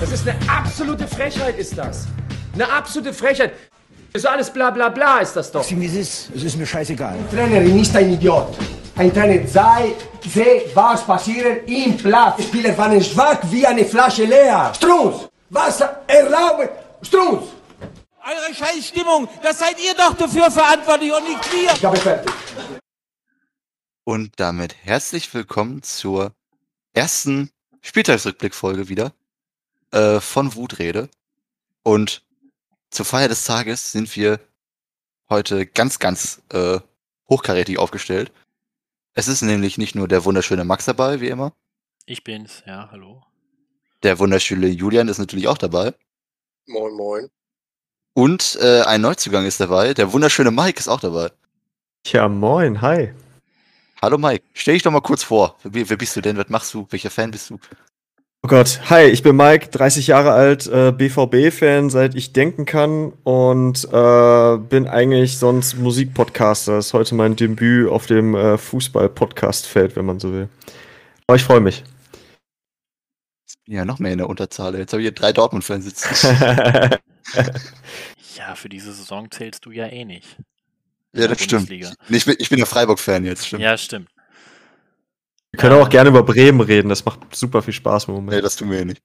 Das ist eine absolute Frechheit, ist das. Eine absolute Frechheit. Das ist alles bla bla bla, ist das doch. Sieh, wie es ist. Es ist mir scheißegal. Ein Trainer ist ein Idiot. Ein Trainer sei, sehe, was passiert im Platz. Die Spieler waren schwach wie eine Flasche leer. Strunz, was erlaubt? Strunz! Eure Scheißstimmung, das seid ihr doch dafür verantwortlich und nicht wir. Ich habe fertig. Und damit herzlich willkommen zur ersten Spieltagsrückblickfolge wieder äh, von Wutrede. Und zur Feier des Tages sind wir heute ganz, ganz äh, hochkarätig aufgestellt. Es ist nämlich nicht nur der wunderschöne Max dabei, wie immer. Ich bin's, ja, hallo. Der wunderschöne Julian ist natürlich auch dabei. Moin, moin. Und äh, ein Neuzugang ist dabei. Der wunderschöne Mike ist auch dabei. Tja, moin, hi. Hallo Mike, stell dich doch mal kurz vor. Wer, wer bist du denn? Was machst du? Welcher Fan bist du? Oh Gott, hi, ich bin Mike, 30 Jahre alt, äh, BVB-Fan, seit ich denken kann und äh, bin eigentlich sonst Musikpodcaster. Das ist heute mein Debüt auf dem äh, Fußball-Podcast-Feld, wenn man so will. Aber ich freue mich. Ja, noch mehr in der Unterzahl. Jetzt habe ich hier drei Dortmund-Fans sitzen. Ja, für diese Saison zählst du ja eh nicht. ja, das stimmt. Ich bin, ich bin ja Freiburg-Fan jetzt, stimmt. Ja, stimmt. Wir können auch gerne über Bremen reden, das macht super viel Spaß im Nee, Moment. das tun wir ja nicht.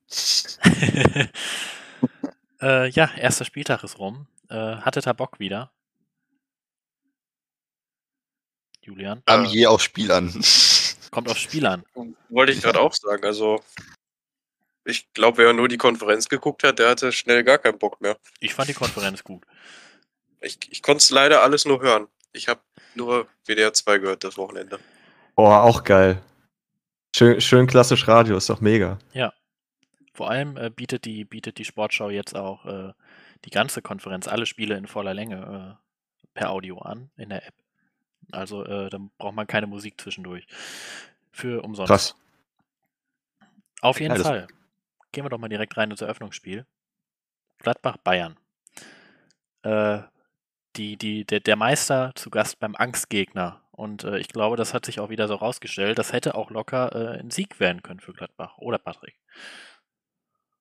äh, ja, erster Spieltag ist rum. Äh, hattet ihr Bock wieder? Julian? Äh. je aufs Spiel an. Kommt aufs Spiel an. Wollte ich gerade auch sagen. Also, ich glaube, wer nur die Konferenz geguckt hat, der hatte schnell gar keinen Bock mehr. Ich fand die Konferenz gut. Ich, ich konnte es leider alles nur hören. Ich habe nur WDR 2 gehört das Wochenende. Boah, auch geil. Schön, schön klassisch Radio, ist doch mega. Vor allem äh, bietet, die, bietet die Sportschau jetzt auch äh, die ganze Konferenz, alle Spiele in voller Länge äh, per Audio an in der App. Also äh, dann braucht man keine Musik zwischendurch. Für umsonst. Krass. Auf jeden Ja, Fall. Gehen wir doch mal direkt rein ins Eröffnungsspiel. Gladbach-Bayern. Äh, die, die, der, der Meister zu Gast beim Angstgegner. Und äh, ich glaube, das hat sich auch wieder so rausgestellt. Das hätte auch locker äh, ein Sieg werden können für Gladbach. Oder Patrick?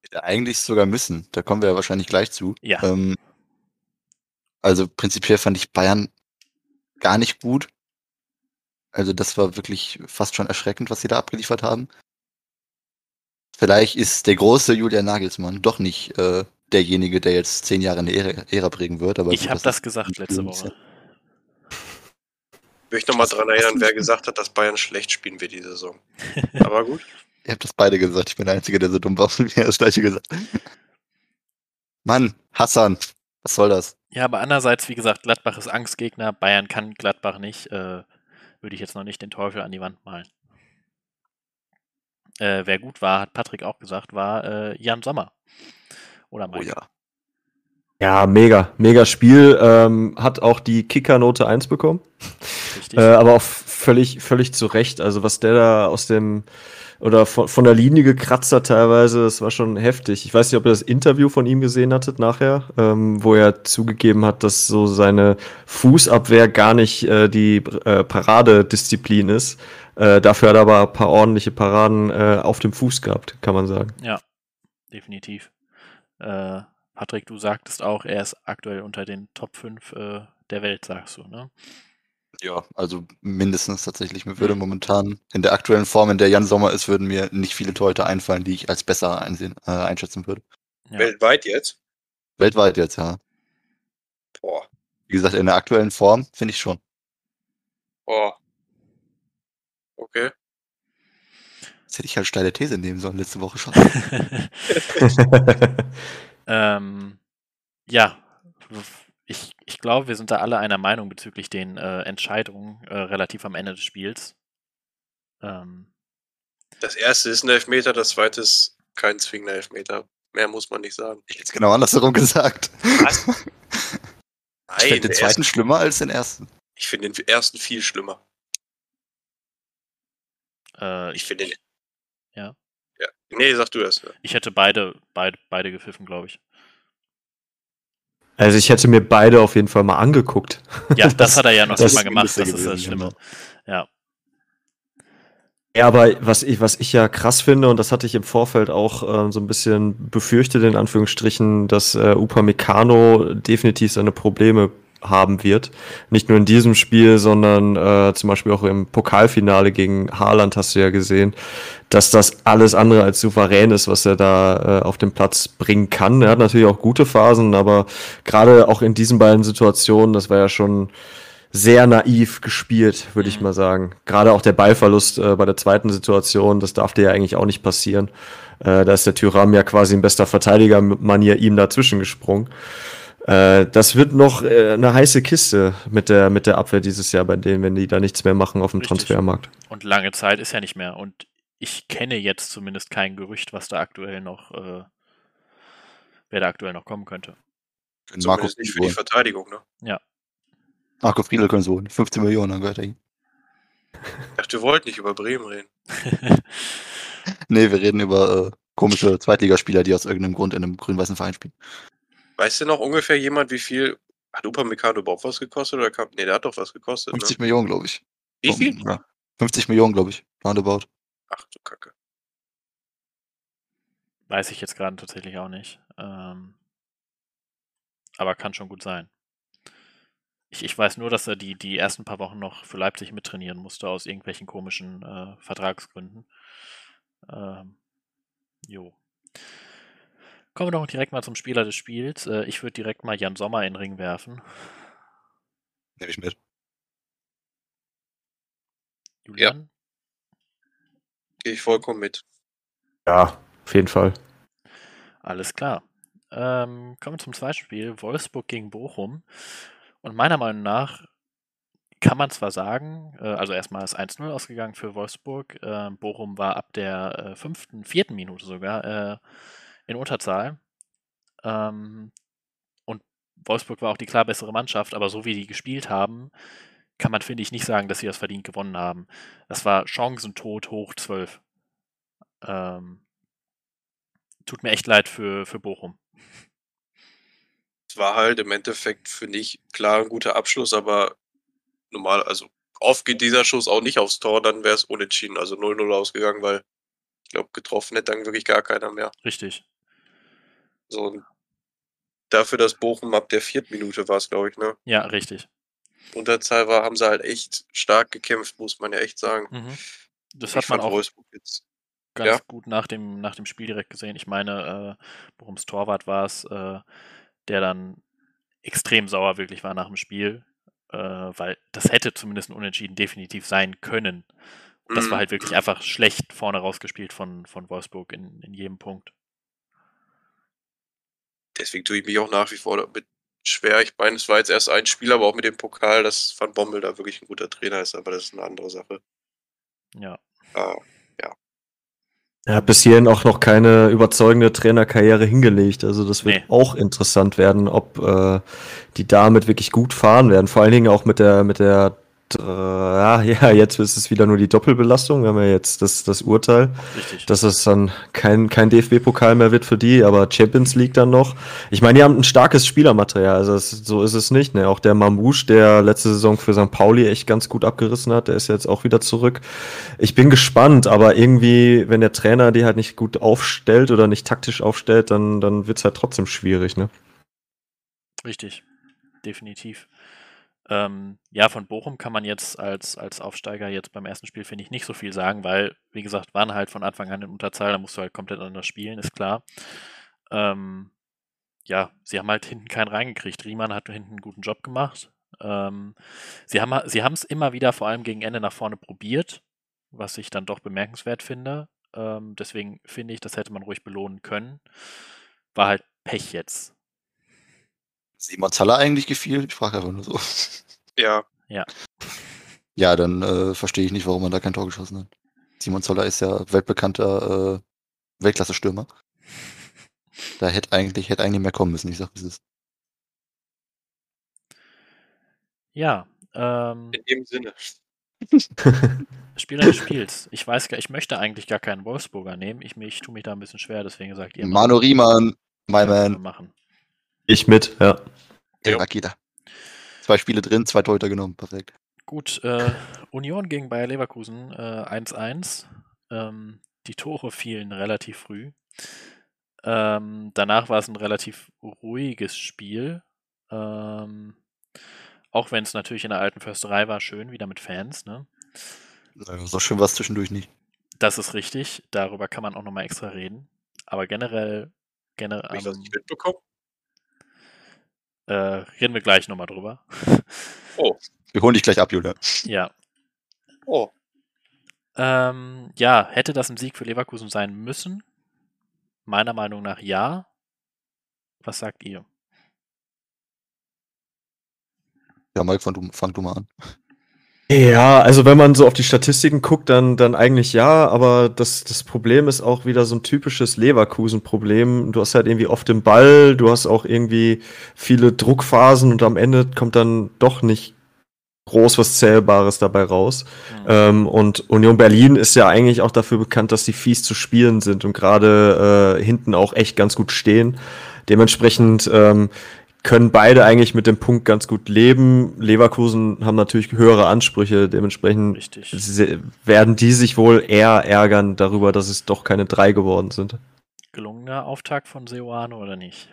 Hätte Eigentlich sogar müssen. Da kommen wir ja wahrscheinlich gleich zu. Ja. Ähm, also prinzipiell fand ich Bayern gar nicht gut. Also das war wirklich fast schon erschreckend, was sie da abgeliefert haben. Vielleicht ist der große Julian Nagelsmann doch nicht äh, derjenige, der jetzt zehn Jahre eine Ära, Ära prägen wird. Aber Ich habe das gesagt letzte Woche. Ich möchte nochmal dran erinnern, wer gesagt hat, dass Bayern schlecht spielen wird die Saison. Aber gut. Ihr habt das beide gesagt. Ich bin der Einzige, der so dumm war und mir das gleiche gesagt. Mann, Hassan, was soll das? Ja, aber andererseits, wie gesagt, Gladbach ist Angstgegner. Bayern kann Gladbach nicht. Äh, würde ich jetzt noch nicht den Teufel an die Wand malen. Äh, wer gut war, hat Patrick auch gesagt, war äh, Jan Sommer. Oder Oh Mike. ja. Ja, mega, mega Spiel. Ähm, hat auch die Kicker-Note 1 bekommen. Richtig. Äh, aber auch völlig, völlig zu Recht. Also was der da aus dem oder von, von der Linie gekratzt hat teilweise, das war schon heftig. Ich weiß nicht, ob ihr das Interview von ihm gesehen hattet nachher, ähm, wo er zugegeben hat, dass so seine Fußabwehr gar nicht äh, die äh, Paradedisziplin ist. Äh, dafür hat er aber ein paar ordentliche Paraden äh, auf dem Fuß gehabt, kann man sagen. Definitiv. Äh, Patrick, du sagtest auch, er ist aktuell unter den Top 5 äh, der Welt, sagst du, ne? Ja, also mindestens tatsächlich. Mir würde momentan in der aktuellen Form, in der Jan Sommer ist, würden mir nicht viele Torhüter einfallen, die ich als besser einsehen, äh, einschätzen würde. Ja. Weltweit jetzt? Weltweit jetzt, ja. Boah. Wie gesagt, in der aktuellen Form finde ich schon. Boah. Okay. Jetzt hätte ich halt steile These nehmen sollen letzte Woche schon. ähm, ja, ich, ich glaube, wir sind da alle einer Meinung bezüglich den äh, Entscheidungen äh, relativ am Ende des Spiels. Ähm, Das erste ist ein Elfmeter, das zweite ist kein zwingender Elfmeter. Mehr muss man nicht sagen. Ich hätte es genau andersherum gesagt. Was? Ich Nein, finde den zweiten schlimmer als den ersten. ich finde den ersten viel schlimmer. äh, Ich ich, finde den. Ja. Ja. Nee, sag du das. ich hätte beide, beide, beide gepfiffen, glaube ich. Also ich hätte mir beide auf jeden Fall mal angeguckt. Ja, das, hat er ja noch das nicht mal gemacht, das ist das Schlimme. Ja. Ja, aber was ich, was ich ja krass finde, und das hatte ich im Vorfeld auch äh, so ein bisschen befürchtet, in Anführungsstrichen, dass äh, Upamecano definitiv seine Probleme haben wird. Nicht nur in diesem Spiel, sondern äh, zum Beispiel auch im Pokalfinale gegen Haaland hast du ja gesehen, dass das alles andere als souverän ist, was er da äh, auf den Platz bringen kann. Er hat natürlich auch gute Phasen, aber gerade auch in diesen beiden Situationen, das war ja schon sehr naiv gespielt, würde ich mal sagen. Gerade auch der Ballverlust äh, bei der zweiten Situation, das darf dir ja eigentlich auch nicht passieren. Äh, da ist der Tyram ja quasi in bester Verteidiger-Manier ihm dazwischen gesprungen. Äh, das wird noch äh, eine heiße Kiste mit der, mit der Abwehr dieses Jahr bei denen, wenn die da nichts mehr machen auf dem Richtig. Transfermarkt. Und lange Zeit ist ja nicht mehr. Und ich kenne jetzt zumindest kein Gerücht, was da aktuell noch, äh, wer da aktuell noch kommen könnte. Marco Zumindest nicht für die. Verteidigung, ne? Ja. Marco Friedl können so 15 Millionen, dann gehört er ihm. Ich dachte, wir wollten nicht über Bremen reden. Nee, wir reden über äh, komische Zweitligaspieler, die aus irgendeinem Grund in einem grün-weißen Verein spielen. Weißt du noch ungefähr jemand, wie viel hat Upamecano überhaupt was gekostet? Oder kam, nee, der hat doch was gekostet, 50 ne? Millionen, glaube ich. Wie viel? Ja. 50 Millionen, glaube ich. Roundabout. Ach du Kacke. Weiß ich jetzt gerade tatsächlich auch nicht. Ähm, aber kann schon gut sein. Ich, ich weiß nur, dass er die, die ersten paar Wochen noch für Leipzig mittrainieren musste, aus irgendwelchen komischen äh, Vertragsgründen. Ähm, jo. Kommen wir doch direkt mal zum Spieler des Spiels. Äh, ich würde direkt mal Jan Sommer in den Ring werfen. Nehme ich mit. Julian? Gehe ich vollkommen mit. Ja, auf jeden Fall. Alles klar. Ähm, kommen wir zum zweiten Spiel. Wolfsburg gegen Bochum. Und meiner Meinung nach kann man zwar sagen, äh, also erstmal ist 1-0 ausgegangen für Wolfsburg. Äh, Bochum war ab der äh, fünften, vierten Minute sogar äh, in Unterzahl. Ähm, und Wolfsburg war auch die klar bessere Mannschaft, aber so wie die gespielt haben, kann man, finde ich, nicht sagen, dass sie das verdient gewonnen haben. Das war Chancentod hoch 12. Ähm, tut mir echt leid für, für Bochum. Es war halt im Endeffekt, finde ich, klar ein guter Abschluss, aber normal, also oft geht dieser Schuss auch nicht aufs Tor, dann wäre es unentschieden, also 0-0 ausgegangen, weil ich glaube, getroffen hätte dann wirklich gar keiner mehr. Richtig. So, dafür, dass Bochum ab der vierten Minute war es, glaube ich, ne? Ja, richtig. Unterzahl war, haben sie halt echt stark gekämpft, muss man ja echt sagen. Mhm. Das Ich hat man auch ganz Ja. gut nach dem, nach dem Spiel direkt gesehen. Ich meine, äh, Bochums Torwart war es, äh, der dann extrem sauer wirklich war nach dem Spiel, äh, weil das hätte zumindest ein Unentschieden definitiv sein können. Und das war Mhm. halt wirklich einfach schlecht vorne rausgespielt von, von Wolfsburg in, in jedem Punkt. Deswegen tue ich mich auch nach wie vor damit schwer. Ich meine, es war jetzt erst ein Spiel, aber auch mit dem Pokal, dass Van Bommel da wirklich ein guter Trainer ist, aber das ist eine andere Sache. Ja. Ah, Er hat bis hierhin auch noch keine überzeugende Trainerkarriere hingelegt. Also das wird Nee. auch interessant werden, ob äh, die damit wirklich gut fahren werden. Vor allen Dingen auch mit der, mit der, äh, ja, jetzt ist es wieder nur die Doppelbelastung. Wir haben ja jetzt das, das Urteil, Richtig. dass es dann kein, kein DFB-Pokal mehr wird für die, aber Champions League dann noch. Ich meine, die haben ein starkes Spielermaterial, also es, so ist es nicht. Ne? Auch der Mamouche, der letzte Saison für St. Pauli echt ganz gut abgerissen hat, der ist jetzt auch wieder zurück. Ich bin gespannt, aber irgendwie, wenn der Trainer die halt nicht gut aufstellt oder nicht taktisch aufstellt, dann, dann wird es halt trotzdem schwierig. Ne? Richtig, definitiv. Ähm, ja, von Bochum kann man jetzt als, als Aufsteiger jetzt beim ersten Spiel, finde ich, nicht so viel sagen, weil, wie gesagt, waren halt von Anfang an in Unterzahl, da musst du halt komplett anders spielen, ist klar. Ähm, ja, sie haben halt hinten keinen reingekriegt. Riemann hat hinten einen guten Job gemacht. Ähm, sie haben es immer wieder, vor allem gegen Ende, nach vorne probiert, was ich dann doch bemerkenswert finde. Ähm, deswegen finde ich, das hätte man ruhig belohnen können. War halt Pech jetzt. Simon Zaller eigentlich gefiel? Ich frage einfach nur so. ja. Ja, dann äh, verstehe ich nicht, warum man da kein Tor geschossen hat. Simon Zoller ist ja weltbekannter äh, Weltklasse-Stürmer. Da hätte eigentlich, hätte eigentlich mehr kommen müssen, ich sag, wie es ist. Ja, ähm, In dem Sinne. Spieler des Spiels. Ich weiß gar, ich möchte eigentlich gar keinen Wolfsburger nehmen. Ich, ich tue mich da ein bisschen schwer, deswegen sagt ihr. Manu Riemann, my Ja, man, machen. Ich mit, ja. der Ja. Raketa. Zwei Spiele drin, zwei Torhüter genommen, perfekt. Gut, äh, Union gegen Bayer Leverkusen äh, 1-1. Ähm, die Tore fielen relativ früh. Ähm, danach war es ein relativ ruhiges Spiel. Ähm, auch wenn es natürlich in der alten Försterei war, schön, wieder mit Fans. Ne? So schön war es zwischendurch nicht. Das ist richtig. Darüber kann man auch nochmal extra reden. Aber generell, generell Hab ich das ähm, nicht mitbekommen? Äh, reden wir gleich nochmal drüber. Oh, Wir holen dich gleich ab, Julia. ja. oh. Ähm, ja, hätte das ein Sieg für Leverkusen sein müssen? Meiner Meinung nach ja. Was sagt ihr? Ja, Mike, fang du, fang du mal an. Ja, also wenn man so auf die Statistiken guckt, dann, dann eigentlich ja, aber das, das Problem ist auch wieder so ein typisches Leverkusen-Problem. Du hast halt irgendwie oft den Ball, du hast auch irgendwie viele Druckphasen und am Ende kommt dann doch nicht groß was Zählbares dabei raus. Hm. Ähm, und Union Berlin ist ja eigentlich auch dafür bekannt, dass die fies zu spielen sind und gerade äh, hinten auch echt ganz gut stehen. Dementsprechend ähm, können beide eigentlich mit dem Punkt ganz gut leben. Leverkusen haben natürlich höhere Ansprüche, dementsprechend Richtig. werden die sich wohl eher ärgern darüber, dass es doch keine drei geworden sind. Gelungener Auftakt von Seoane oder nicht?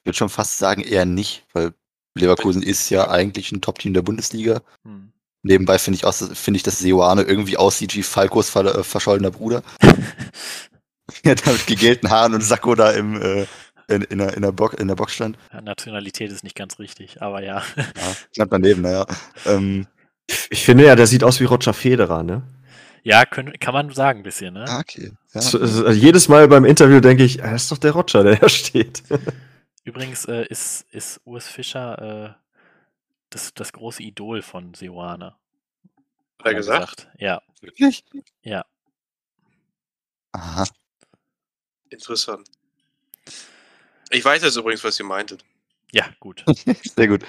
Ich würde schon fast sagen, eher nicht, weil Leverkusen ist ja eigentlich ein Top-Team der Bundesliga. Hm. Nebenbei finde ich, auch, finde ich, dass Seoane irgendwie aussieht wie Falkos ver verschollener Bruder. ja, da mit gegelten Haaren und Sakko da im, äh, in, in, der, in, der Box, in der Box stand. Ja, Nationalität ist nicht ganz richtig, aber ja. Ja, knapp daneben, naja. Ähm, Ich finde ja, der sieht aus wie Roger Federer, ne? Ja, können, kann man sagen ein bisschen, ne? ah, okay. Ja. So, also jedes Mal beim Interview denke ich, ah, das ist doch der Roger, der da steht. Übrigens äh, ist, ist Urs Fischer äh, das, das große Idol von Seoane. Hat er gesagt? Ja, Wirklich? ja. Aha. Interessant. Ich weiß jetzt übrigens, was ihr meintet. Ja, gut. Sehr gut.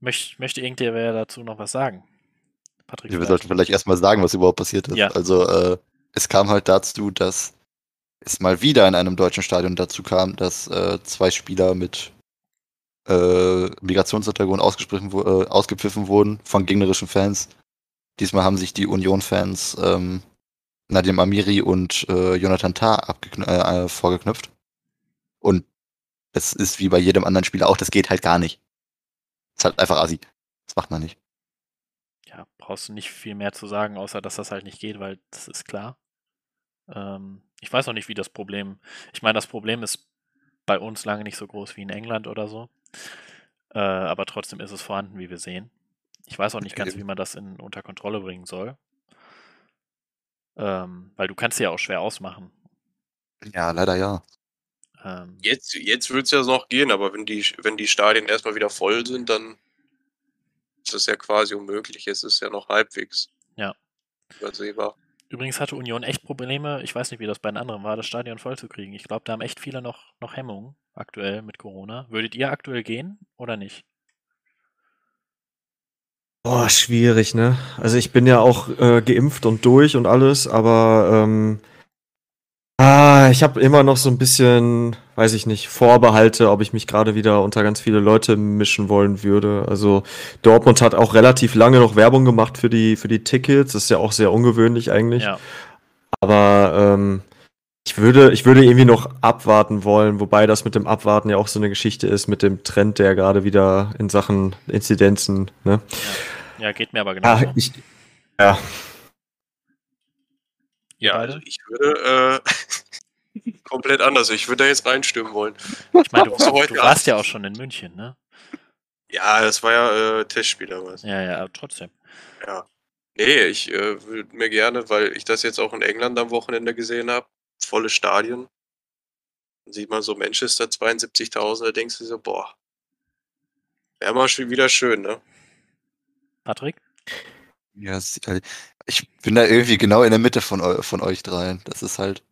Möcht, möchte irgendwer dazu noch was sagen? Patrick, Wir sollten vielleicht erstmal sagen, was überhaupt passiert ist. Ja. Also, äh, es kam halt dazu, dass es mal wieder in einem deutschen Stadion dazu kam, dass äh, zwei Spieler mit äh, Migrationshintergrund äh, ausgepfiffen wurden von gegnerischen Fans. Diesmal haben sich die Union-Fans ähm, Nadim Amiri und äh, Jonathan Tah äh, äh, vorgeknüpft. Und das ist wie bei jedem anderen Spieler auch, das geht halt gar nicht. Das ist halt einfach assi. Das macht man nicht. Ja, brauchst du nicht viel mehr zu sagen, außer dass das halt nicht geht, weil das ist klar. Ähm, ich weiß auch nicht, wie das Problem. Ich meine, das Problem ist bei uns lange nicht so groß wie in England oder so. Äh, aber trotzdem ist es vorhanden, wie wir sehen. Ich weiß auch nicht ganz, wie man das in, unter Kontrolle bringen soll. Ähm, weil du kannst sie ja auch schwer ausmachen. Ja, leider ja. Ähm, Jetzt, jetzt wird es ja noch gehen, aber wenn die, wenn die Stadien erstmal wieder voll sind, dann ist das ja quasi unmöglich. Jetzt ist es ja noch halbwegs Ja. übersehbar. Übrigens hatte Union echt Probleme, ich weiß nicht, wie das bei den anderen war, das Stadion voll zu kriegen. Ich glaube, da haben echt viele noch, noch Hemmungen aktuell mit Corona. Würdet ihr aktuell gehen oder nicht? Boah, schwierig, ne? Also ich bin ja auch äh, geimpft und durch und alles, aber ähm, ah, ich habe immer noch so ein bisschen, weiß ich nicht, Vorbehalte, ob ich mich gerade wieder unter ganz viele Leute mischen wollen würde. Also Dortmund hat auch relativ lange noch Werbung gemacht für die für die Tickets, das ist ja auch sehr ungewöhnlich eigentlich. Ja. Aber ähm, ich würde, ich würde irgendwie noch abwarten wollen, wobei das mit dem Abwarten ja auch so eine Geschichte ist mit dem Trend, der gerade wieder in Sachen Inzidenzen, ne? Ja, geht mir aber genauso. Ja, ich, ja. Ja, also ich würde äh, komplett anders. Ich würde da jetzt reinstimmen wollen. Ich meine, du, So heute du warst ja auch schon in München, ne? Ja, das war ja äh, Testspiel damals. Ja, ja, aber trotzdem. Ja. Nee, ich äh, würde mir gerne, weil ich das jetzt auch in England am Wochenende gesehen habe, volle Stadien. Dann sieht man so Manchester 72.000, da denkst du so, boah, wäre mal schon wieder schön, ne? Patrick? Ja, halt, ich bin da irgendwie genau in der Mitte von, eu von euch dreien. Das ist halt.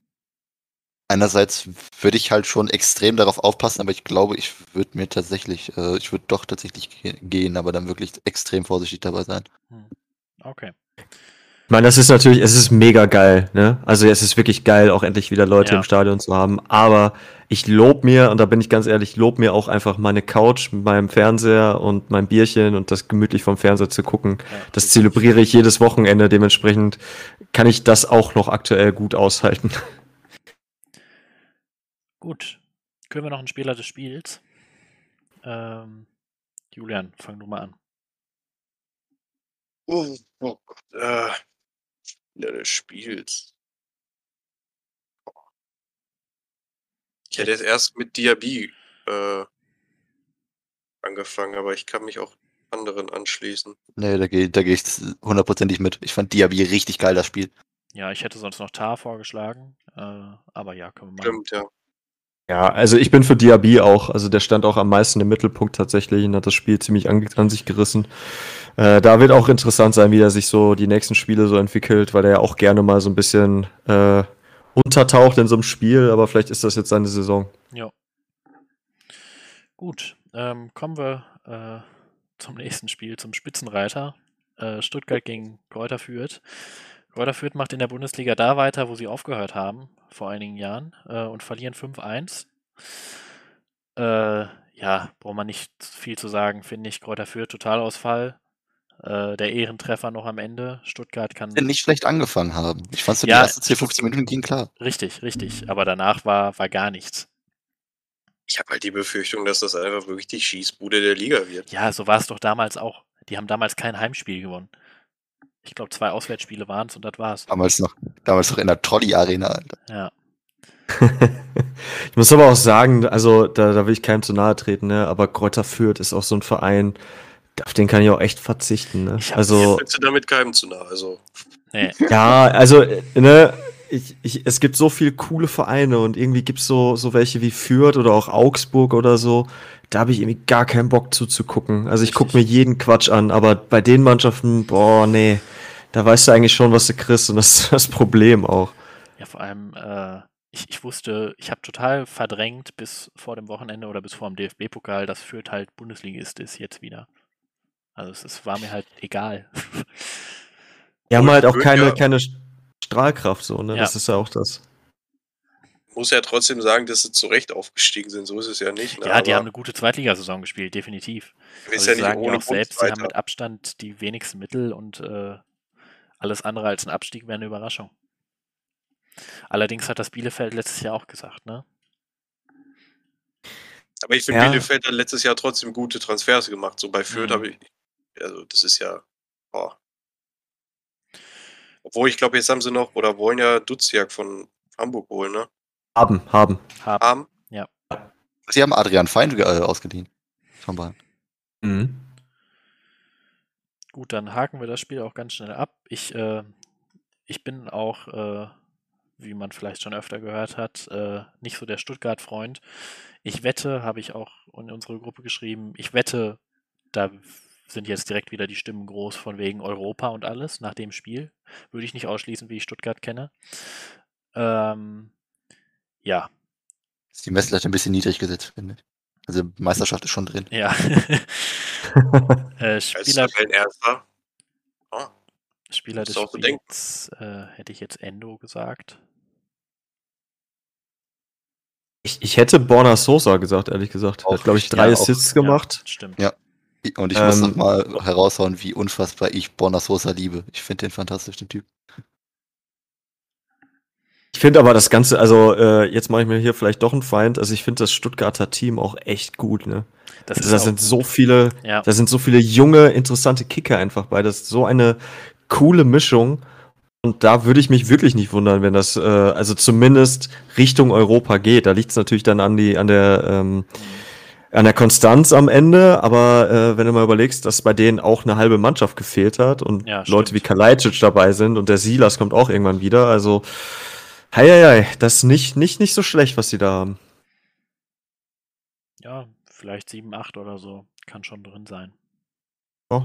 Einerseits würde ich halt schon extrem darauf aufpassen, aber ich glaube, ich würde mir tatsächlich, äh, ich würde doch tatsächlich ge gehen, aber dann wirklich extrem vorsichtig dabei sein. Hm. Okay. Ich meine, das ist natürlich, es ist mega geil, ne? Also es ist wirklich geil, auch endlich wieder Leute Ja. im Stadion zu haben. Aber ich lob mir, und da bin ich ganz ehrlich, lob mir auch einfach meine Couch mit meinem Fernseher und meinem Bierchen und das gemütlich vom Fernseher zu gucken. Ja. Das zelebriere ich jedes Wochenende. Dementsprechend kann ich das auch noch aktuell gut aushalten. Gut. Können wir noch einen Spieler des Spiels? Ähm, Julian, fang du mal an. Oh, oh Gott. Äh, ja, des Spiels. Ich hätte jetzt erst mit Diaby äh, angefangen, aber ich kann mich auch anderen anschließen. Nee, da gehe da geh ich hundertprozentig mit. Ich fand Diaby richtig geil, das Spiel. Ja, ich hätte sonst noch Tar vorgeschlagen, äh, aber ja, können wir machen. Stimmt, ja. Ja, also ich bin für Diaby auch. Also der stand auch am meisten im Mittelpunkt tatsächlich und hat das Spiel ziemlich an, an sich gerissen. Äh, da wird auch interessant sein, wie er sich so die nächsten Spiele so entwickelt, weil er ja auch gerne mal so ein bisschen äh, untertaucht in so einem Spiel, aber vielleicht ist das jetzt seine Saison. Ja. Gut, ähm, kommen wir äh, zum nächsten Spiel, zum Spitzenreiter. Äh, Stuttgart gegen Kräuter Fürth. Kräuter Fürth macht in der Bundesliga da weiter, wo sie aufgehört haben, vor einigen Jahren, äh, und verlieren 5-1. Äh, ja, braucht man nicht viel zu sagen, finde ich. Kräuter Fürth, Totalausfall. Äh, der Ehrentreffer noch am Ende. Stuttgart kann. Nicht schlecht angefangen haben. Ich fand so Ja, die ersten 10, 15 Minuten ging klar. Richtig, richtig. Aber danach war, war gar nichts. Ich habe halt die Befürchtung, dass das einfach wirklich die Schießbude der Liga wird. Ja, so war es doch damals auch. Die haben damals kein Heimspiel gewonnen. Ich glaube, zwei Auswärtsspiele waren es und das war's. Damals noch, damals noch in der Trolley-Arena, Alter. Ja. ich muss aber auch sagen, also da, da will ich keinem zu nahe treten, ne? aber Kräuter Fürth ist auch so ein Verein, auf den kann ich auch echt verzichten. Ne? Ich hab- Also sind damit keinem zu nah. Also, Nee. Ja, also, ne, ich, ich, es gibt so viele coole Vereine und irgendwie gibt es so, so welche wie Fürth oder auch Augsburg oder so. Da habe ich irgendwie gar keinen Bock zuzugucken. Also ich gucke mir jeden Quatsch an, aber bei den Mannschaften, boah, nee, da weißt du eigentlich schon, was du kriegst und das ist das Problem auch. Ja, vor allem, äh, ich, ich wusste, ich habe total verdrängt bis vor dem Wochenende oder bis vor dem DFB-Pokal, dass Fürth halt Bundesligist ist jetzt wieder. Also es, es war mir halt egal. Die haben halt auch keine, ja. keine Strahlkraft so, ne? Ja. Das ist ja auch das. muss ja trotzdem sagen, dass sie zu Recht aufgestiegen sind. So ist es ja nicht. Ne? ja, die Aber haben eine gute Zweitligasaison gespielt, definitiv. wir Also ja nicht sagen ja ohne auch selbst, sie haben mit Abstand die wenigsten Mittel und äh, alles andere als ein Abstieg wäre eine Überraschung. Allerdings hat das Bielefeld letztes Jahr auch gesagt, ne? Aber ich finde, Ja. Bielefeld hat letztes Jahr trotzdem gute Transfers gemacht. So bei Fürth Mhm. habe ich. Also, das ist ja. Boah. Obwohl, ich glaube, jetzt haben sie noch oder wollen ja Duziak von Hamburg holen, ne? Haben, haben. Haben. Haben. Sie haben Adrian Feind äh, ausgeliehen. Von Bayern. Mhm. Gut, dann haken wir das Spiel auch ganz schnell ab. Ich, äh, ich bin auch, äh, wie man vielleicht schon öfter gehört hat, äh, nicht so der Stuttgart-Freund. Ich wette, habe ich auch in unsere Gruppe geschrieben, ich wette, da sind jetzt direkt wieder die Stimmen groß von wegen Europa und alles nach dem Spiel. Würde ich nicht ausschließen, wie ich Stuttgart kenne. Ähm, ja, Ist die Messlatte ein bisschen niedrig gesetzt, finde ich. Also Meisterschaft ist schon drin. ja. äh, Spieler, Tabellenerster. Ah, Spieler des auch. Spiels äh, hätte ich jetzt Endo gesagt. Ich, ich hätte Borna Sosa gesagt, ehrlich gesagt. Er Auch hat, glaube ich, drei ja, auch- Assists Ja, gemacht. stimmt. Ja. Und ich muss Ähm, noch mal heraushauen, wie unfassbar ich Borna Sosa liebe. Ich finde den fantastisch, den Typ. Ich finde aber das Ganze, also äh, jetzt mache ich mir hier vielleicht doch einen Feind. Also ich finde das Stuttgarter Team auch echt gut, ne? Das Also da sind so viele, Ja, da sind so viele junge, interessante Kicker einfach bei. Das ist so eine coole Mischung. Und da würde ich mich wirklich nicht wundern, wenn das, äh, also zumindest Richtung Europa geht. Da liegt es natürlich dann an die, an der, ähm, an der Konstanz am Ende, aber äh, wenn du mal überlegst, dass bei denen auch eine halbe Mannschaft gefehlt hat und Ja, Leute wie Kalajdzic dabei sind und der Silas kommt auch irgendwann wieder, also hei, hei, hei, das ist nicht, nicht, nicht so schlecht, was sie da haben. ja, vielleicht 7, 8 oder so. Kann schon drin sein. Oh.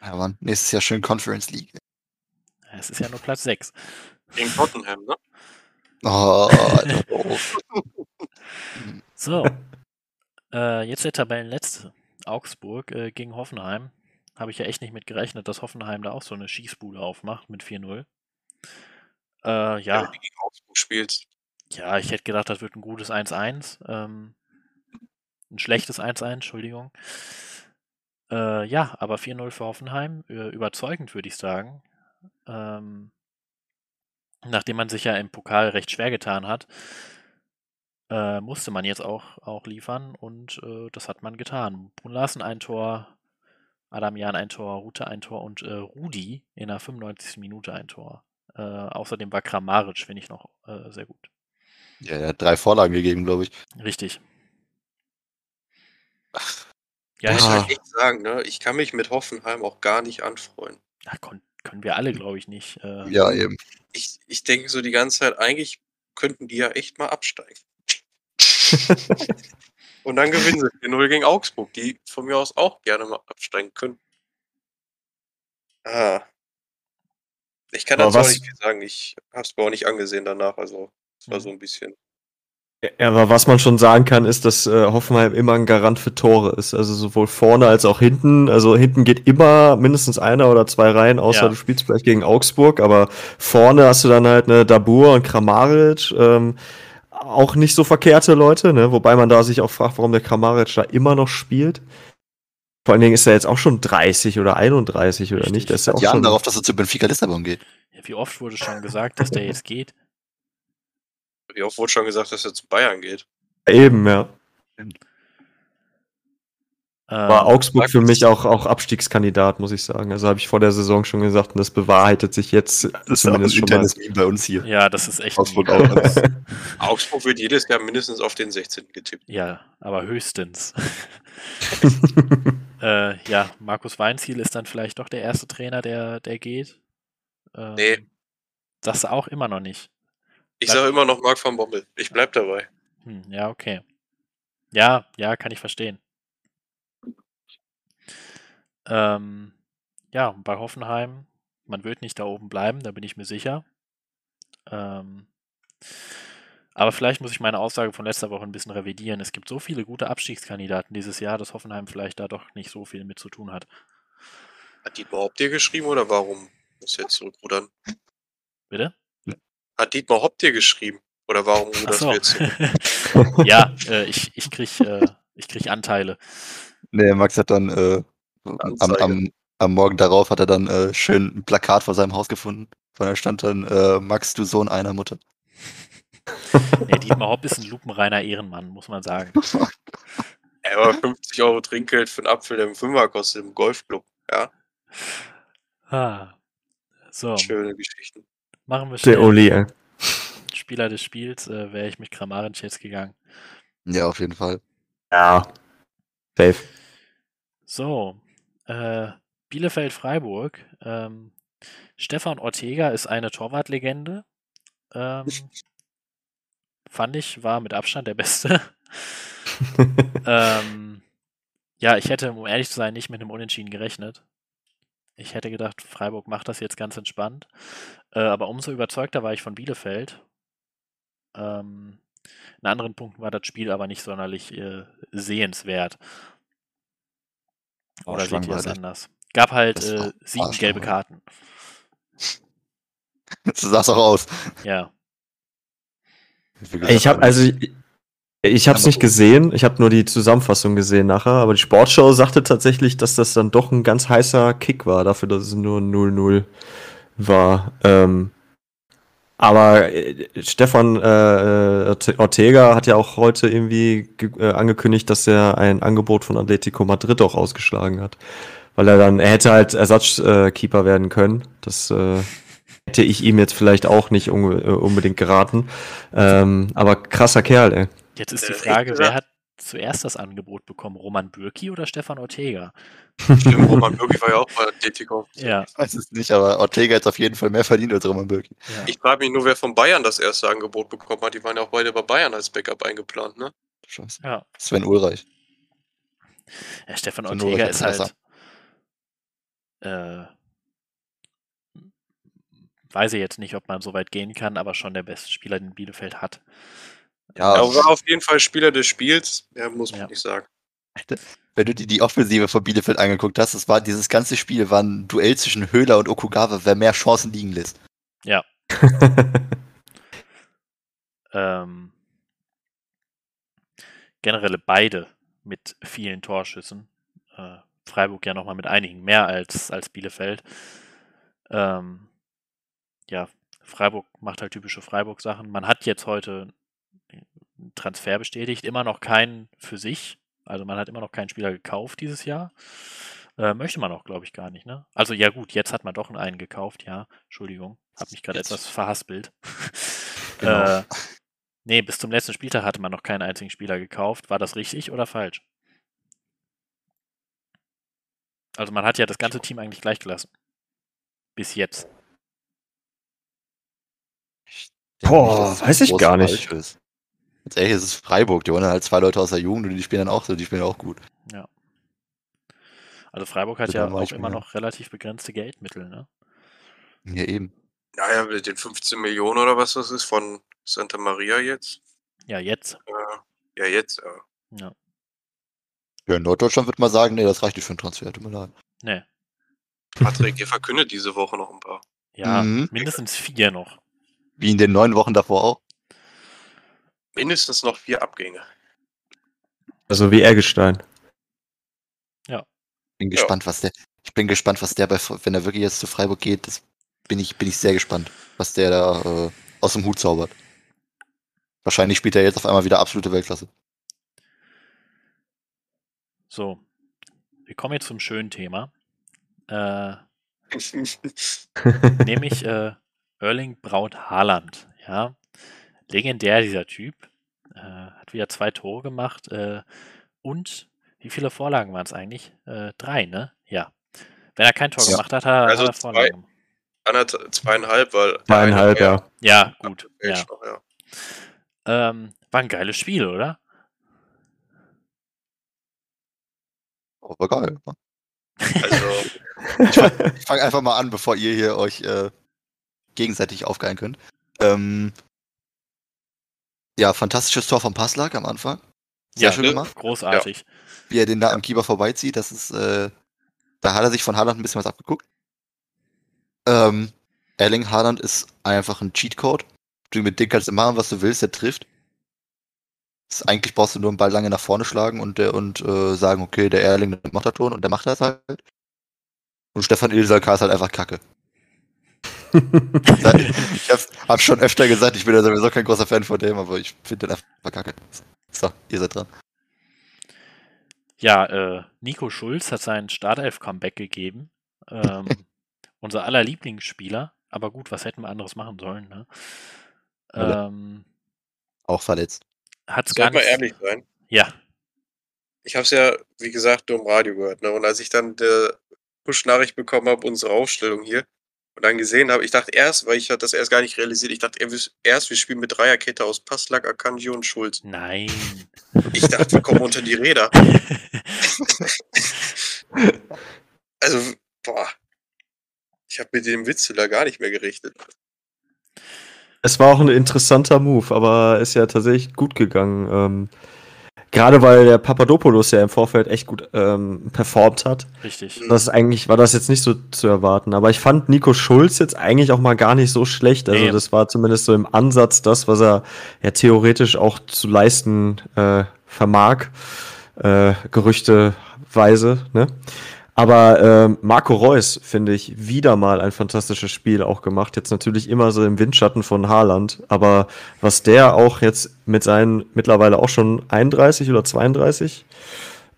Ja, Mann. Nächstes Jahr schön Conference League. Es ist ja nur Platz 6. gegen Tottenham, ne? Oh. Oh. So. äh, jetzt der Tabellenletzte. Augsburg äh, gegen Hoffenheim. Habe ich ja echt nicht mit gerechnet, dass Hoffenheim da auch so eine Schießbude aufmacht mit 4-0. Äh, ja, du gegen Augsburg spielst. ja, ich hätte gedacht, das wird ein gutes 1-1. Ähm, ein schlechtes 1-1, Entschuldigung. Äh, ja, aber 4-0 für Hoffenheim. Äh, überzeugend, würde ich sagen. Ähm, nachdem man sich ja im Pokal recht schwer getan hat, äh, musste man jetzt auch, auch liefern und äh, das hat man getan. Brun Larsen ein Tor, Adam Jan ein Tor, Rute ein Tor und äh, Rudi in der 95. Minute ein Tor. Äh, außerdem war Kramaric, finde ich, noch äh, sehr gut. Ja, er hat drei Vorlagen gegeben, glaube ich. Richtig. Ja, Muss ich Ah. halt echt sagen, ne? Ich kann mich mit Hoffenheim auch gar nicht anfreuen. ja, kon können wir alle, glaube ich, nicht. Äh, Ja, eben. Ich, ich denke so die ganze Zeit, eigentlich könnten die ja echt mal absteigen. Und dann gewinnen sie 4-0 gegen Augsburg, die von mir aus auch gerne mal absteigen können. Ah. Ich kann dazu auch was- nicht viel sagen. Ich habe es mir auch nicht angesehen danach. Also, es war Mhm. so ein bisschen. Ja, aber was man schon sagen kann, ist, dass äh, Hoffenheim immer ein Garant für Tore ist. Also sowohl vorne als auch hinten. Also hinten geht immer mindestens einer oder zwei Reihen, außer Ja. du spielst vielleicht gegen Augsburg. Aber vorne hast du dann halt eine Dabur und Kramaric. Ähm, auch nicht so verkehrte Leute, ne? Wobei man da sich auch fragt, warum der Kramaric da immer noch spielt. Vor allen Dingen ist er jetzt auch schon 30 oder 31 oder Richtig. nicht? Der ist ja Seit auch Jahren schon darauf, dass er zu Benfica Lissabon geht. ja, wie oft wurde schon gesagt, dass der jetzt geht? Wie oft wurde schon gesagt, dass er zu Bayern geht? eben, ja. War Ähm, Augsburg für mich auch, auch Abstiegskandidat, muss ich sagen. Also habe ich vor der Saison schon gesagt und das bewahrheitet sich jetzt Das ist auch ein zumindest schon mal. internes Meme bei uns hier. ja, das ist echt. Augsburg auch. Augsburg wird jedes Jahr mindestens auf den 16. getippt. Ja, aber höchstens. äh, ja, Markus Weinziel ist dann vielleicht doch der erste Trainer, der, der geht. Ähm, Nee. Das auch immer noch nicht. Ich sage immer noch Marc van Bommel. Ich bleib dabei. Hm, ja, okay. Ja, ja, kann ich verstehen. Ähm, ja, bei Hoffenheim, man wird nicht da oben bleiben, da bin ich mir sicher. Ähm, aber vielleicht muss ich meine Aussage von letzter Woche ein bisschen revidieren. Es gibt so viele gute Abstiegskandidaten dieses Jahr, dass Hoffenheim vielleicht da doch nicht so viel mit zu tun hat. Hat Dietmar Hopp dir geschrieben oder warum? Muss jetzt zurückrudern. Bitte? Hat Dietmar Hopp dir geschrieben? Oder warum ruderst so. du jetzt zurück? ja, äh, ich, ich krieg, äh, ich krieg Anteile. Nee, Max hat dann äh, am, am, am Morgen darauf hat er dann äh, schön ein Plakat vor seinem Haus gefunden. Von da stand dann äh, Max, du Sohn einer Mutter. Nee, Dietmar Hopp ist ein lupenreiner Ehrenmann, muss man sagen. Ey, aber 50 Euro Trinkgeld für einen Apfel, der im Fünfer kostet im Golfclub. Ja, Ah. So, schöne Geschichten. machen wir Der schnell. Uli, ey. Spieler des Spiels äh, wäre ich mit Kramaric jetzt gegangen. Ja, auf jeden Fall. Ja. Safe. So, äh, Bielefeld-Freiburg. Ähm, Stefan Ortega ist eine Torwartlegende. Ähm, fand ich, war mit Abstand der Beste. ähm, ja, ich hätte, um ehrlich zu sein, nicht mit einem Unentschieden gerechnet. Ich hätte gedacht, Freiburg macht das jetzt ganz entspannt. Äh, aber umso überzeugter war ich von Bielefeld. Ähm, in anderen Punkten war das Spiel aber nicht sonderlich äh, sehenswert. Oder seht ihr das anders? Gab halt Das äh, sieben gelbe. Karten. So sah es auch aus. Ja. Ich habe also ich, ich habe es nicht gesehen. Ich habe nur die Zusammenfassung gesehen nachher. Aber die Sportschau sagte tatsächlich, dass das dann doch ein ganz heißer Kick war, dafür, dass es nur 0-0 war. Ähm, aber äh, Stefan äh, äh, Ortega hat ja auch heute irgendwie ge- äh, angekündigt, dass er ein Angebot von Atletico Madrid auch ausgeschlagen hat. Weil er dann, er hätte halt Ersatzkeeper äh, Keeper werden können. Das äh, hätte ich ihm jetzt vielleicht auch nicht un äh, unbedingt geraten. Ähm, aber krasser Kerl, ey. Jetzt ist die Äh, Frage, wer hat zuerst das Angebot bekommen? Roman Bürki oder Stefan Ortega? Stimmt, Roman Bürki war ja auch bei Atletico. Ja. Ich weiß es nicht, aber Ortega hat auf jeden Fall mehr verdient als Roman Bürki. ja. Ich frage mich nur, wer von Bayern das erste Angebot bekommen hat. Die waren ja auch beide bei Bayern als Backup eingeplant, ne? Scheiße. ja. Sven Ulreich. ja Stefan Sven Ortega Ulreich ist halt. Äh, weiß ich jetzt nicht, ob man so weit gehen kann, aber schon der beste Spieler, den Bielefeld hat. Ja, Er war auf jeden Fall Spieler des Spiels. Ja, muss man Ja. nicht sagen. Wenn du dir die Offensive von Bielefeld angeguckt hast, das war dieses ganze Spiel war ein Duell zwischen Höhler und Okugawa, wer mehr Chancen liegen lässt. Ja. ähm, generell beide mit vielen Torschüssen. Äh, Freiburg ja nochmal mit einigen mehr als, als Bielefeld. Ähm, ja, Freiburg macht halt typische Freiburg-Sachen. Man hat jetzt heute einen Transfer bestätigt, immer noch keinen für sich. Also man hat immer noch keinen Spieler gekauft dieses Jahr. Äh, möchte man auch, glaube ich, gar nicht, ne? Also ja gut, jetzt hat man doch einen gekauft, ja. Entschuldigung, habe mich gerade etwas verhaspelt. Genau. Äh, nee, bis zum letzten Spieltag hatte man noch keinen einzigen Spieler gekauft. War das richtig oder falsch? Also man hat ja das ganze Team eigentlich gleich gelassen. Bis jetzt. denke Boah, weiß ich gar nicht. Ist. Ganz ehrlich, es ist Freiburg, die holen halt zwei Leute aus der Jugend und die spielen dann auch so, die spielen auch gut. Also Freiburg hat ja auch immer ja- noch relativ begrenzte Geldmittel, ne? Ja, eben. Naja, mit den 15 Millionen oder was das ist von Santa Maria jetzt. Ja, jetzt. Ja, jetzt, ja. Ja. Ja, in Norddeutschland wird man sagen, nee, das reicht nicht für einen Transfer, tut mir leid. Nee. Patrick, ihr verkündet diese Woche noch ein paar. Ja, Mhm. mindestens vier noch. Wie in den neun Wochen davor auch. Mindestens noch vier Abgänge. Also wie Ergestein. Bin Ja. gespannt, was der. Ich bin gespannt, was der bei, wenn er wirklich jetzt zu Freiburg geht, das bin ich, bin ich sehr gespannt, was der da äh, aus dem Hut zaubert. Wahrscheinlich spielt er jetzt auf einmal wieder absolute Weltklasse. So. Wir kommen jetzt zum schönen Thema. Äh, nämlich äh, Erling Braut Haaland. Ja. Legendär dieser Typ. Äh, hat wieder zwei Tore gemacht. Äh, und wie viele Vorlagen waren es eigentlich? Äh, drei, ne? Ja. Wenn er kein Tor Ja. gemacht hat, hat er, Also hat er zwei. Vorlagen. Anderth- zweieinhalb, weil. Zweieinhalb, ja. Ja, gut. Ja. Noch, ja. Ähm, war ein geiles Spiel, oder? Aber geil. ne? Also, Ich fange einfach mal an, bevor ihr hier euch äh, gegenseitig aufgeilen könnt. Ähm, ja, fantastisches Tor von Passlack am Anfang. Sehr Ja, schön ne? gemacht. Großartig. Wie er den da am Keeper vorbeizieht, das ist, äh, da hat er sich von Haaland ein bisschen was abgeguckt. Ähm, Erling Haaland ist einfach ein Cheatcode. Du mit dem kannst du machen, was du willst, der trifft. Das, eigentlich brauchst du nur einen Ball lange nach vorne schlagen und, der, und äh, sagen, okay, der Erling der macht das schon und der macht das halt. Und Stefan Ilsalka ist halt einfach kacke. ich hab's, hab schon öfter gesagt, ich bin ja sowieso kein großer Fan von dem, aber ich finde den einfach kacke. So, ihr seid dran. Ja, äh, Nico Schulz hat sein Startelf-Comeback gegeben. Ähm, unser aller Lieblingsspieler. Aber gut, was hätten wir anderes machen sollen, ne? Ähm, Auch verletzt. hat's gar soll mal nicht. ehrlich sein. Ja, Ich habe es ja, wie gesagt, nur im Radio gehört. Ne? Und als ich dann die Push-Nachricht bekommen habe, unsere Aufstellung hier, und dann gesehen habe, ich dachte erst, weil ich hatte das erst gar nicht realisiert, ich dachte erst, wir spielen mit Dreierkette aus Passlack, Akanji und Schulz. nein. Ich dachte, wir kommen unter die Räder. Also, boah. Ich habe mit dem Witzel da gar nicht mehr gerechnet. Es war auch ein interessanter Move, aber ist ja tatsächlich gut gegangen. Ähm, Gerade weil der Papadopoulos ja im Vorfeld echt gut ähm, performt hat. Richtig. Das ist eigentlich war das jetzt nicht so zu erwarten. Aber ich fand Nico Schulz jetzt eigentlich auch mal gar nicht so schlecht. Also Nee. das war zumindest so im Ansatz das, was er ja theoretisch auch zu leisten äh, vermag. Äh, gerüchteweise, ne? Aber ähm, Marco Reus, finde ich, wieder mal ein fantastisches Spiel auch gemacht. Jetzt natürlich immer so im Windschatten von Haaland. Aber was der auch jetzt mit seinen mittlerweile auch schon 31 oder 32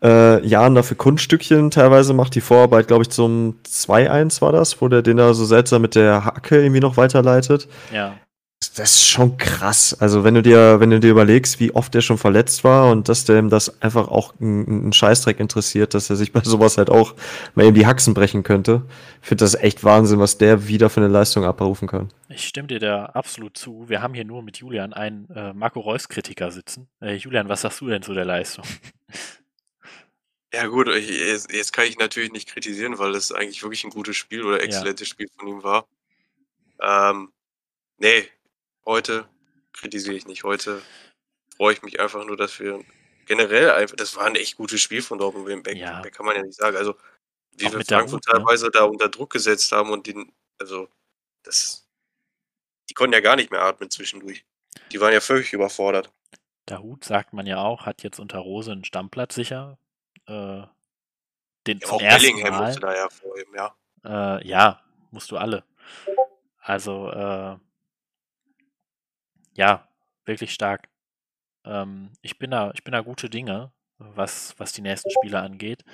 äh, Jahren dafür Kunststückchen teilweise macht, die Vorarbeit, glaube ich, zum 2-1 war das, wo der den da so seltsam mit der Hacke irgendwie noch weiterleitet. Ja. Das ist schon krass. Also wenn du dir, wenn du dir überlegst, wie oft der schon verletzt war und dass dem das einfach auch ein, ein Scheißdreck interessiert, dass er sich bei sowas halt auch mal eben die Haxen brechen könnte. Ich finde das echt Wahnsinn, was der wieder für eine Leistung abrufen kann. Ich stimme dir da absolut zu. Wir haben hier nur mit Julian einen äh, Marco Reus-Kritiker sitzen. Äh, Julian, was sagst du denn zu der Leistung? Ja gut, ich, jetzt, jetzt kann ich natürlich nicht kritisieren, weil es eigentlich wirklich ein gutes Spiel oder exzellentes Spiel von ihm war. Ähm, nee, heute kritisiere ich nicht. Heute freue ich mich einfach nur, dass wir generell einfach, das war ein echt gutes Spiel von Dortmund dem Back. Ja. Back kann man ja nicht sagen. Also, wie Auch wir Frankfurt Hut, ne? teilweise da unter Druck gesetzt haben und den, also, das, die konnten ja gar nicht mehr atmen zwischendurch. Die waren ja völlig überfordert. Der Hut, sagt man ja auch, hat jetzt unter Rose einen Stammplatz sicher. Äh, den Ja, zum auch ersten Bellingham Mal. musste da ja vorheben, ja. Äh, ja, musst du alle. Also, äh, ja, wirklich stark. Ähm, ich bin da, ich bin da gute Dinge, was, was die nächsten Spiele angeht.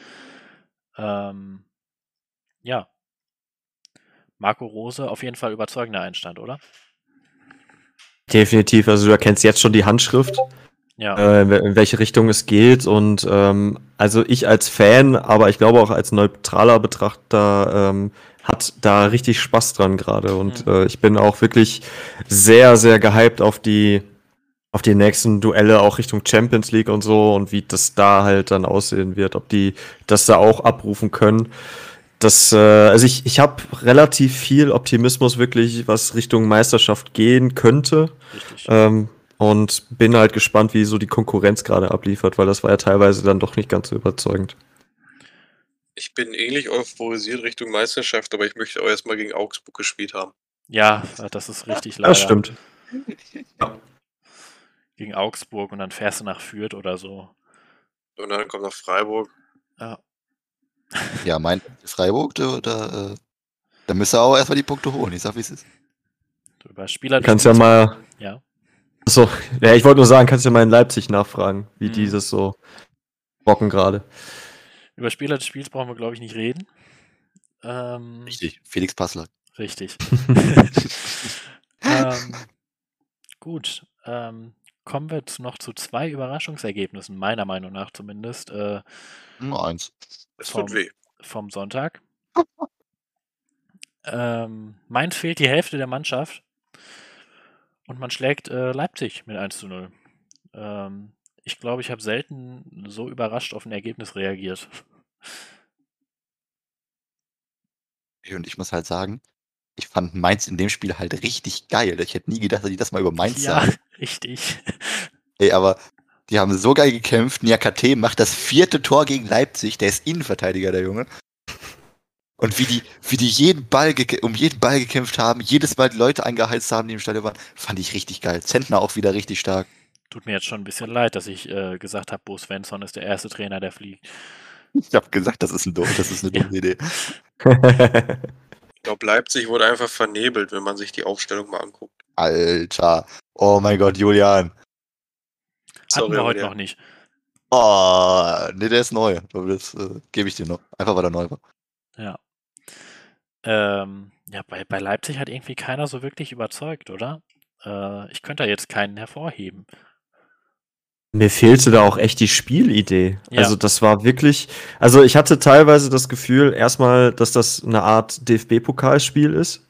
Ähm, ja. Marco Rose auf jeden Fall überzeugender Einstand, oder? Definitiv, also du erkennst jetzt schon die Handschrift, Ja. äh, in wel- in welche Richtung es geht. Und ähm, also ich als Fan, aber ich glaube auch als neutraler Betrachter, ähm, hat da richtig Spaß dran gerade. Und Mhm. äh, ich bin auch wirklich sehr, sehr gehypt auf die, auf die nächsten Duelle, auch Richtung Champions League und so und wie das da halt dann aussehen wird, ob die das da auch abrufen können. Das, äh, also ich, ich habe relativ viel Optimismus wirklich, was Richtung Meisterschaft gehen könnte. Richtig. Ähm, und bin halt gespannt, wie so die Konkurrenz gerade abliefert, weil das war ja teilweise dann doch nicht ganz so überzeugend. Ich bin ähnlich euphorisiert Richtung Meisterschaft, aber ich möchte auch erstmal gegen Augsburg gespielt haben. Ja, das ist richtig leider. Das stimmt. Gegen Augsburg und dann fährst du nach Fürth oder so. Und dann kommt noch Freiburg. Ja. Ja, mein Freiburg, da, da, äh, da müsste er auch erstmal die Punkte holen. Ich sag, wie es ist. Du über Spieler Du kannst ja mal. Ja. So, ja, ich wollte nur sagen, kannst ja mal in Leipzig nachfragen, wie Mhm. dieses so rocken gerade. Über Spieler des Spiels brauchen wir, glaube ich, nicht reden. Ähm, Richtig. Felix Passler. Richtig. ähm, gut. Ähm, kommen wir zu, noch zu zwei Überraschungsergebnissen, meiner Meinung nach zumindest, äh, Nur eins. Es vom, tut weh. vom Sonntag. ähm, Mainz fehlt die Hälfte der Mannschaft und man schlägt äh, Leipzig mit 1 zu 0. Ähm, ich glaube, ich habe selten so überrascht auf ein Ergebnis reagiert. Und ich muss halt sagen, ich fand Mainz in dem Spiel halt richtig geil. Ich hätte nie gedacht, dass die das mal über Mainz Ja, sagen. richtig. Ey, aber die haben so geil gekämpft. Niakate macht das vierte Tor gegen Leipzig. Der ist Innenverteidiger, der Junge. Und wie die, wie die jeden Ball um jeden Ball gekämpft haben, jedes Mal die Leute eingeheizt haben, die im Stadion waren, fand ich richtig geil. Zentner auch wieder richtig stark. Tut mir jetzt schon ein bisschen leid, dass ich äh, gesagt habe, Bo Svensson ist der erste Trainer, der fliegt. Ich habe gesagt, das ist, ein dumm, das ist eine dumme Idee. Ich glaube, Leipzig wurde einfach vernebelt, wenn man sich die Aufstellung mal anguckt. Alter. Oh mein Gott, Julian. Hatten wir aber heute der- noch nicht. Oh, nee, der ist neu. Das äh, gebe ich dir noch. Einfach weil er neu war. Ja. Ähm, ja, bei, bei Leipzig hat irgendwie keiner so wirklich überzeugt, oder? Äh, ich könnte da jetzt keinen hervorheben. Mir fehlte da auch echt die Spielidee. Ja. Also das war wirklich, also ich hatte teilweise das Gefühl, erstmal, dass das eine Art DFB-Pokalspiel ist.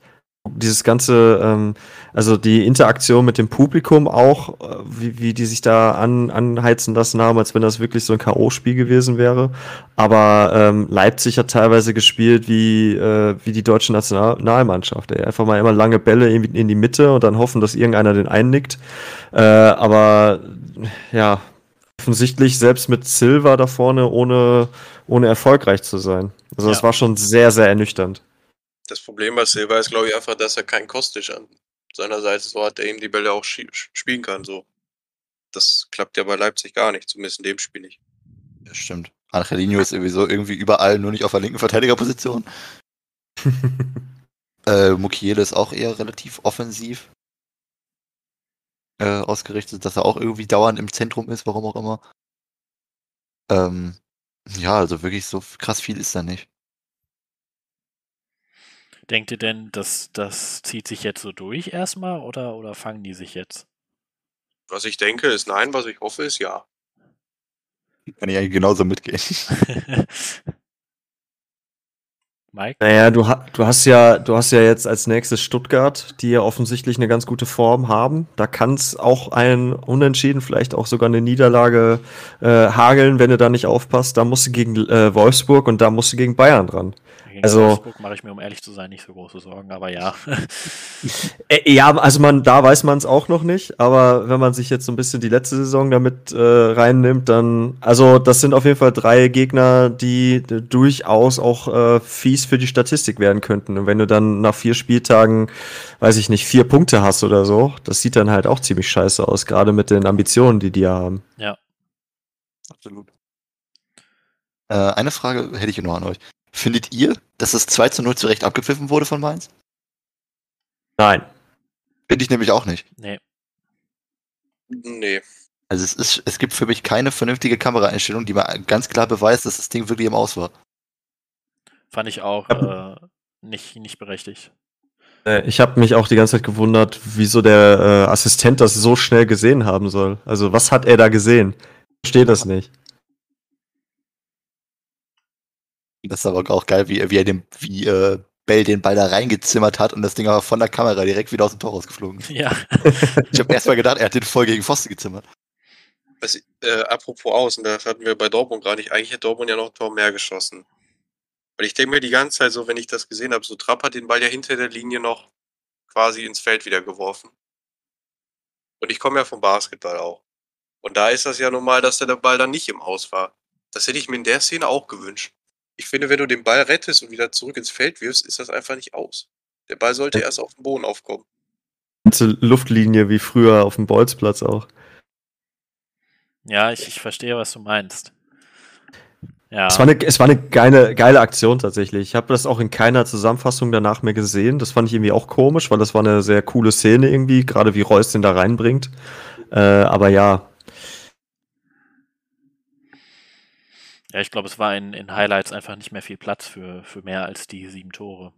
Dieses ganze, ähm, also die Interaktion mit dem Publikum auch, äh, wie, wie die sich da an, anheizen lassen haben, als wenn das wirklich so ein K.O.-Spiel gewesen wäre. Aber ähm, Leipzig hat teilweise gespielt wie, äh, wie die deutsche Nationalmannschaft. Ey. Einfach mal immer lange Bälle in, in die Mitte und dann hoffen, dass irgendeiner den einnickt. Äh, aber ja, offensichtlich selbst mit Silva da vorne ohne, ohne erfolgreich zu sein. Also das Ja. war schon sehr, sehr ernüchternd. Das Problem bei Silva ist, glaube ich, einfach, dass er keinen Kostic an seiner Seite so hat, der ihm die Bälle auch spielen kann. So. Das klappt ja bei Leipzig gar nicht, zumindest in dem Spiel nicht. Das stimmt. Angelino ist sowieso irgendwie überall, nur nicht auf der linken Verteidigerposition. äh, Mukiele ist auch eher relativ offensiv äh, ausgerichtet, dass er auch irgendwie dauernd im Zentrum ist, warum auch immer. Ähm, ja, also wirklich so krass viel ist da nicht. Denkt ihr denn, dass das zieht sich jetzt so durch erstmal oder, oder fangen die sich jetzt? Was ich denke, ist nein, was ich hoffe, ist ja. Kann ich eigentlich genauso mitgehen. Mike? Naja, du, ha du hast ja, du hast ja jetzt als nächstes Stuttgart, die ja offensichtlich eine ganz gute Form haben. Da kann es auch ein Unentschieden, vielleicht auch sogar eine Niederlage äh, hageln, wenn du da nicht aufpasst. Da musst du gegen äh, Wolfsburg und da musst du gegen Bayern dran. Gegen Also- Wolfsburg mache ich mir, um ehrlich zu sein, nicht so große Sorgen, aber ja. Äh, Ja, also man, da weiß man es auch noch nicht, aber wenn man sich jetzt so ein bisschen die letzte Saison damit äh, reinnimmt, dann, also das sind auf jeden Fall drei Gegner, die durchaus auch äh, fies für die Statistik werden könnten. Und wenn du dann nach vier Spieltagen, weiß ich nicht, vier Punkte hast oder so, das sieht dann halt auch ziemlich scheiße aus, gerade mit den Ambitionen, die die ja haben. Absolut. Äh, eine Frage hätte ich noch an euch. Findet ihr, dass das 2 zu 0 zu Recht abgepfiffen wurde von Mainz? Nein. Finde ich nämlich auch nicht. nee. Nee. Also es ist, es gibt für mich keine vernünftige Kameraeinstellung, die mir ganz klar beweist, dass das Ding wirklich im Aus war. Fand ich auch äh, nicht, nicht berechtigt. Äh, Ich habe mich auch die ganze Zeit gewundert, wieso der äh, Assistent das so schnell gesehen haben soll. Also was hat er da gesehen? Ich verstehe das nicht. Das ist aber auch geil, wie, wie er den, wie äh, Bell den Ball da reingezimmert hat und das Ding aber von der Kamera direkt wieder aus dem Tor rausgeflogen ist. Ja, Ich habe erst mal gedacht, er hat den voll gegen Pfosten gezimmert. Was, äh, apropos Außen, das hatten wir bei Dortmund gar nicht. Eigentlich hätte Dortmund ja noch ein Tor mehr geschossen. Weil ich denke mir die ganze Zeit so, wenn ich das gesehen habe, so Trapp hat den Ball ja hinter der Linie noch quasi ins Feld wieder geworfen. Und ich komme ja vom Basketball auch. Und da ist das ja normal, dass der Ball dann nicht im Aus war. Das hätte ich mir in der Szene auch gewünscht. Ich finde, wenn du den Ball rettest und wieder zurück ins Feld wirfst, ist das einfach nicht aus. Der Ball sollte erst auf dem Boden aufkommen. Ganze Luftlinie wie früher auf dem Bolzplatz auch. ja, ich, ich verstehe, was du meinst. Ja, Es war eine, es war eine geile, geile Aktion tatsächlich. Ich habe das auch in keiner Zusammenfassung danach mehr gesehen. Das fand ich irgendwie auch komisch, weil das war eine sehr coole Szene irgendwie, gerade wie Reus den da reinbringt. Äh, aber ja, ja, ich glaube, es war in, in Highlights einfach nicht mehr viel Platz für, für mehr als die sieben Tore.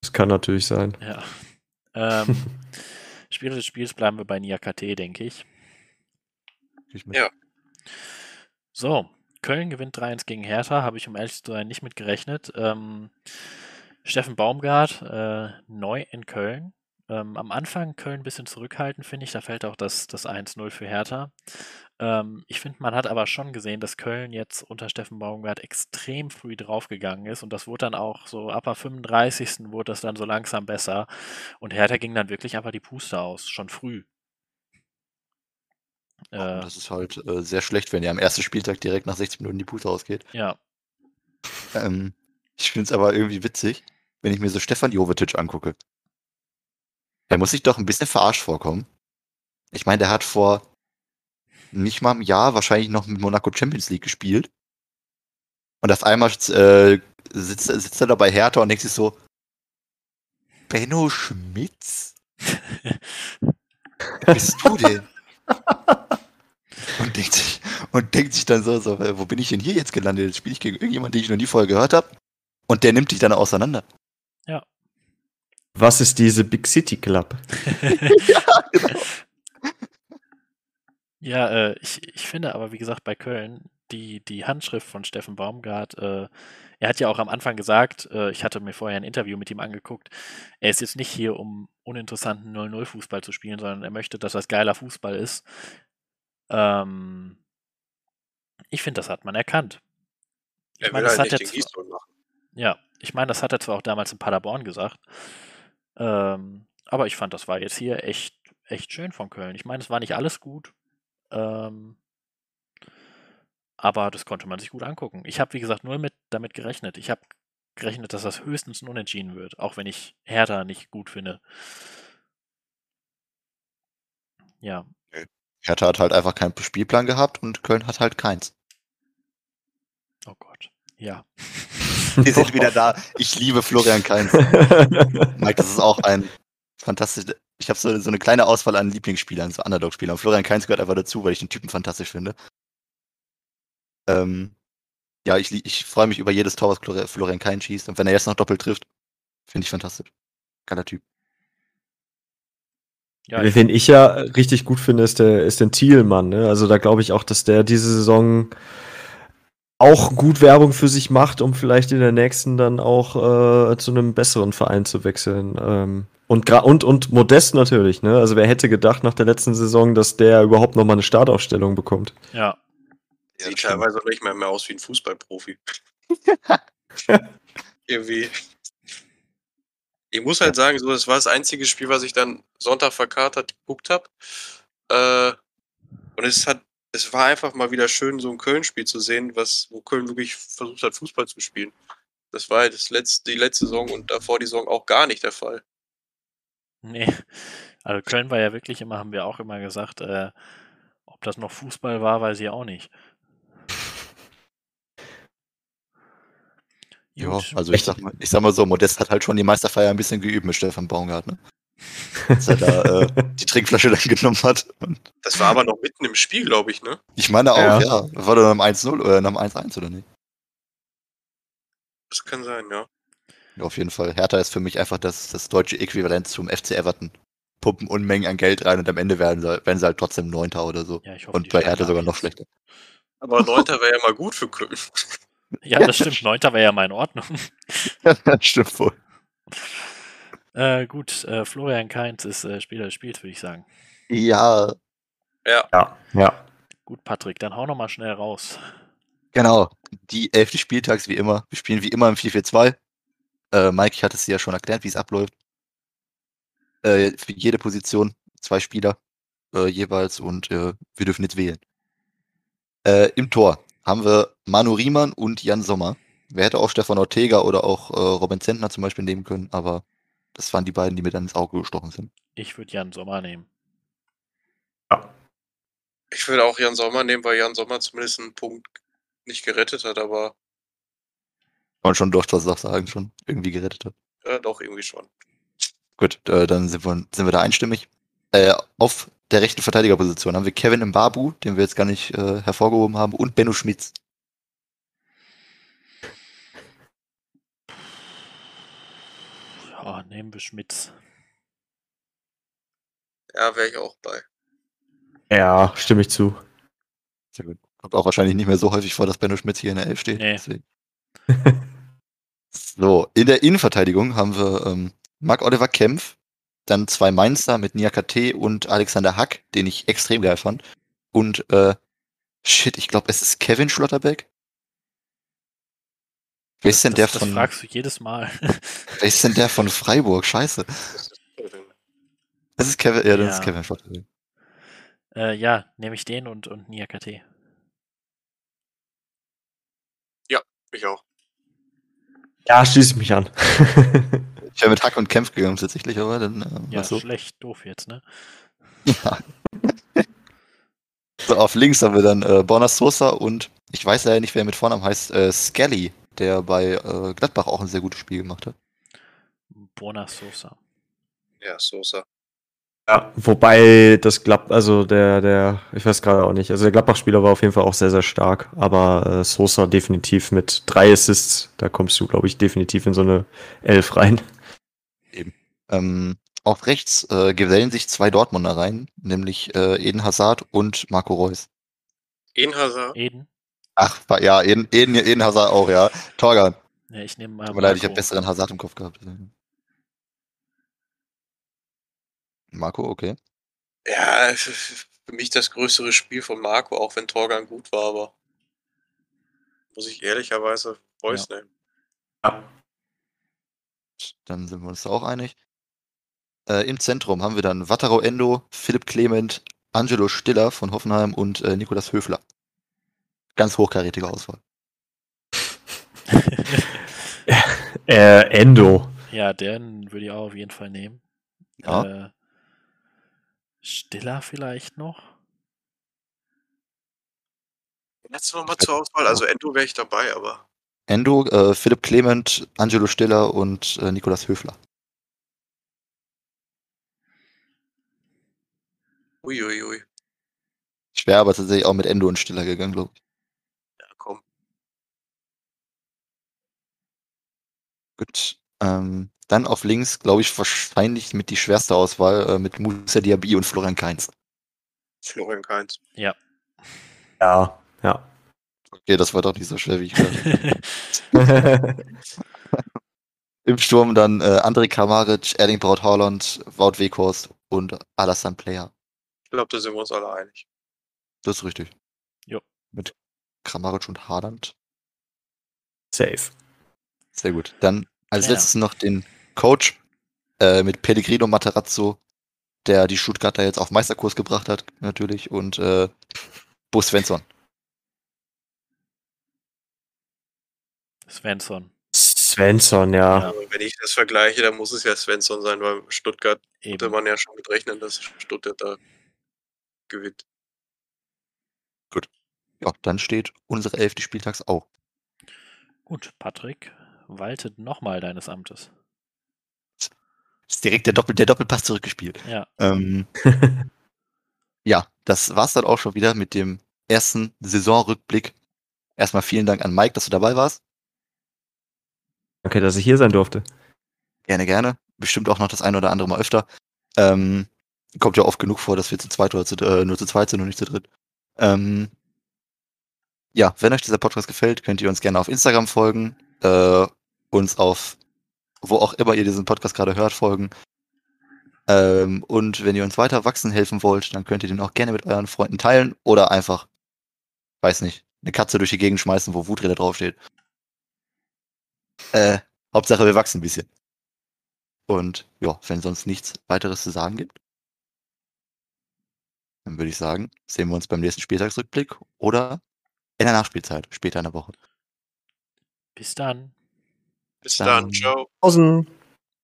das kann natürlich sein. Ja. Ähm, Spieler des Spiels bleiben wir bei Niakate, denke ich. Ja. So, Köln gewinnt 3-1 gegen Hertha, habe ich um ehrlich zu sein nicht mit gerechnet. Ähm, Steffen Baumgart, äh, neu in Köln. Ähm, am Anfang Köln ein bisschen zurückhaltend, finde ich. Da fällt auch das, das 1-0 für Hertha. Ähm, ich finde, man hat aber schon gesehen, dass Köln jetzt unter Steffen Baumgart extrem früh draufgegangen ist. Und das wurde dann auch so ab der 35. wurde das dann so langsam besser. Und Hertha ging dann wirklich einfach die Puste aus, schon früh. Äh, das ist halt äh, sehr schlecht, wenn ihr am ersten Spieltag direkt nach 60 Minuten die Puste ausgeht. ja, Ähm, ich finde es aber irgendwie witzig, wenn ich mir so Stefan Jovetic angucke. Der muss sich doch ein bisschen verarscht vorkommen. Ich meine, der hat vor nicht mal einem Jahr wahrscheinlich noch mit Monaco Champions League gespielt. Und auf einmal äh, sitzt, sitzt er da bei Hertha und denkt sich so, Benno Schmitz? Wer bist du denn? und, denkt sich, und denkt sich dann so, so, äh, wo bin ich denn hier jetzt gelandet? Jetzt spiele ich gegen irgendjemanden, den ich noch nie vorher gehört habe. Und der nimmt dich dann auseinander. Was ist diese Big City Club? Ja, äh, ich, ich finde aber, wie gesagt, bei Köln, die, die Handschrift von Steffen Baumgart, äh, er hat ja auch am Anfang gesagt, äh, ich hatte mir vorher ein Interview mit ihm angeguckt, er ist jetzt nicht hier, um uninteressanten 0-0-Fußball zu spielen, sondern er möchte, dass das geiler Fußball ist. Ähm, ich finde, das hat man erkannt. Er meine, das halt hat jetzt-. Ja, ich meine, das hat er zwar auch damals in Paderborn gesagt, ähm, aber ich fand, das war jetzt hier echt, echt schön von Köln. Ich meine, es war nicht alles gut, ähm, aber das konnte man sich gut angucken. Ich habe, wie gesagt, nur mit, damit gerechnet. Ich habe gerechnet, dass das höchstens ein Unentschieden wird, auch wenn ich Hertha nicht gut finde. Ja, Hertha hat halt einfach keinen Spielplan gehabt und Köln hat halt keins. oh Gott. Ja. Wir sind wieder da. Ich liebe Florian Kainz. Mike, das ist auch ein fantastisch. Ich habe so, so eine kleine Auswahl an Lieblingsspielern, so Underdog-Spielern. Florian Kainz gehört einfach dazu, weil ich den Typen fantastisch finde. Ähm, ja, ich, ich freue mich über jedes Tor, was Flor- Florian Kainz schießt. Und wenn er jetzt noch doppelt trifft, finde ich fantastisch. Geiler Typ. Ja, ich, Wen ich ja richtig gut finde, ist der, ist der Thielmann. Ne? Also da glaube ich auch, dass der diese Saison auch gut Werbung für sich macht, um vielleicht in der nächsten dann auch äh, zu einem besseren Verein zu wechseln. Ähm, und, und, und Modest natürlich. Ne? Also wer hätte gedacht nach der letzten Saison, dass der überhaupt noch mal eine Startaufstellung bekommt? ja, Sieht stimmt. teilweise nicht mehr, mehr aus wie ein Fußballprofi. Irgendwie. Ich muss halt sagen, so, das war das einzige Spiel, was ich dann Sonntag verkatert geguckt habe. Äh, und es hat, es war einfach mal wieder schön, so ein Köln-Spiel zu sehen, was, wo Köln wirklich versucht hat, Fußball zu spielen. Das war halt das letzte, die letzte Saison und davor die Saison auch gar nicht der Fall. Nee. Also Köln war ja wirklich immer, haben wir auch immer gesagt, äh, ob das noch Fußball war, weiß ich auch nicht. Ja, also ich sag, mal, ich sag mal so, Modest hat halt schon die Meisterfeier ein bisschen geübt mit Stefan Baumgart, ne? Als er da äh, die Trinkflasche dann genommen hat. Und Das war aber noch mitten im Spiel, glaube ich, ne? ich meine auch, Ja. ja. War doch nach dem 1-0 oder nach dem 1-1 oder nicht? Das kann sein, ja. Ja, auf jeden Fall. Hertha ist für mich einfach das, das deutsche Äquivalent zum FC Everton. Pumpen Unmengen an Geld rein und am Ende werden sie, werden sie halt trotzdem Neunter oder so. Ja, ich hoffe, Und bei Hertha sogar noch schlechter. Aber Neunter wäre ja mal gut für Köln. Ja, das stimmt. Neunter wäre ja mal in Ordnung. Stimmt wohl. Äh, gut, äh, Florian Kainz ist äh, Spieler des Spiels, würde ich sagen. Ja, Ja. Ja. Gut, Patrick, dann hau noch mal schnell raus. genau. Die elfte Spieltags wie immer. Wir spielen wie immer im 4-4-2. Äh, Mike, ich hatte es dir ja schon erklärt, wie es abläuft. Äh, für jede Position zwei Spieler äh, jeweils und äh, wir dürfen jetzt wählen. Äh, Im Tor haben wir Manu Riemann und Jan Sommer. Wer hätte auch Stefan Ortega oder auch äh, Robin Zentner zum Beispiel nehmen können, aber das waren die beiden, die mir dann ins Auge gestochen sind. Ich würde Jan Sommer nehmen. Ich würde auch Jan Sommer nehmen, weil Jan Sommer zumindest einen Punkt nicht gerettet hat, aber man schon doch was sagen, schon irgendwie gerettet hat. ja, doch irgendwie schon. Gut, äh, dann sind wir, sind wir da einstimmig. Äh, auf der rechten Verteidigerposition haben wir Kevin Mbabu, den wir jetzt gar nicht äh, hervorgehoben haben, und Benno Schmitz. Ja, nehmen wir Schmitz. Ja, wäre ich auch bei. Ja, stimme ich zu. Sehr gut. Kommt auch wahrscheinlich nicht mehr so häufig vor, dass Benno Schmitz hier in der Elf steht. Nee. So, in der Innenverteidigung haben wir ähm, Marc-Oliver Kempf, dann zwei Mainzer mit Niakate und Alexander Hack, den ich extrem geil fand. Und, äh, shit, ich glaube, es ist Kevin Schlotterbeck. Wer ist denn das, der das von, fragst du jedes Mal. wer ist denn der von Freiburg? Scheiße. Das ist Kevin. Das ist Kevin, ja, das Ja. ist Kevin Schlotterbeck. äh, ja, nehme ich den und, und Niakate. Ich auch. Ja, schließe ich mich an. Ich wäre mit Hack und Kempf gegangen tatsächlich, aber dann, äh, Ja, so. schlecht, doof jetzt, ne? Ja. so, auf links haben wir dann äh, Borna Sosa und ich weiß leider nicht, wer mit Vornamen heißt, äh, Skelly, der bei äh, Gladbach auch ein sehr gutes Spiel gemacht hat. Bona Sosa. Ja, Sosa. Ja, wobei das Glatt, also der, der, ich weiß gerade auch nicht, also der Gladbach-Spieler war auf jeden Fall auch sehr, sehr stark, aber äh, Sosa definitiv mit drei Assists, da kommst du, glaube ich, definitiv in so eine Elf rein. Ähm, auf rechts äh, gesellen sich zwei Dortmunder rein, nämlich äh, Eden Hazard und Marco Reus. Eden Hazard. Eden? Ach, ja, Eden, Eden, Eden Hazard auch, ja. Torgan. Ja, ich nehme mal. Tut mir leid, ich habe besseren Hazard im Kopf gehabt. Marco, okay. Ja, für mich das größere Spiel von Marco, auch wenn Torgan gut war, aber muss ich ehrlicherweise Reus nehmen. Dann sind wir uns da auch einig. Äh, Im Zentrum haben wir dann Wataro Endo, Philipp Clement, Angelo Stiller von Hoffenheim und äh, Nikolas Höfler. Ganz hochkarätige Auswahl. Äh, Endo. ja, den würde ich auch auf jeden Fall nehmen. Ja. Äh, Stiller vielleicht noch? Jetzt nochmal zur Auswahl. Also Endo wäre ich dabei, aber Endo, äh, Philipp Clement, Angelo Stiller und äh, Nikolas Höfler. uiuiui. Ich wäre aber tatsächlich auch mit Endo und Stiller gegangen, glaube ich. Ja, komm. Gut. Ähm, dann auf links, glaube ich, wahrscheinlich mit die schwerste Auswahl äh, mit Musa Diaby und Florian Kainz. Florian Kainz. Ja, ja. Okay, das war doch nicht so schwer, wie ich dachte. Im Sturm dann äh, André Kramaric, Erling Braut Haaland, Wout Weghorst und Alassane Player. Ich glaube, da sind wir uns alle einig. Das ist richtig. Jo. Mit Kramaric und Haaland. Safe. Sehr gut. Dann als Trainer. letztes noch den Coach äh, mit Pellegrino Materazzo, der die Stuttgarter jetzt auf Meisterkurs gebracht hat, natürlich, und äh, Bo Svensson. Svensson. Svensson, ja. Ja. Wenn ich das vergleiche, dann muss es ja Svensson sein, weil Stuttgart konnte Eben. man ja schon mit rechnen, dass Stuttgart da gewinnt. Ja, dann steht unsere Elf des Spieltags auch. Gut, Patrick, waltet nochmal deines Amtes. Ist direkt der, Doppel der Doppelpass zurückgespielt. Ja, Ähm, ja, das war's dann auch schon wieder mit dem ersten Saisonrückblick. Erstmal vielen Dank an Mike, dass du dabei warst. Danke, dass ich hier sein durfte. Gerne, gerne. Bestimmt auch noch das eine oder andere Mal öfter. Ähm, kommt ja oft genug vor, dass wir zu zweit oder zu, äh, nur zu zweit sind und nicht zu dritt. Ähm, ja, wenn euch dieser Podcast gefällt, könnt ihr uns gerne auf Instagram folgen, äh, uns auf wo auch immer ihr diesen Podcast gerade hört, folgen. Ähm, und wenn ihr uns weiter wachsen helfen wollt, dann könnt ihr den auch gerne mit euren Freunden teilen oder einfach, weiß nicht, eine Katze durch die Gegend schmeißen, wo Wuträder draufsteht. Äh, Hauptsache wir wachsen ein bisschen. Und ja, wenn sonst nichts weiteres zu sagen gibt, dann würde ich sagen, sehen wir uns beim nächsten Spieltagsrückblick oder in der Nachspielzeit, später in der Woche. Bis dann. Bis Dann- dann, ciao. Außen.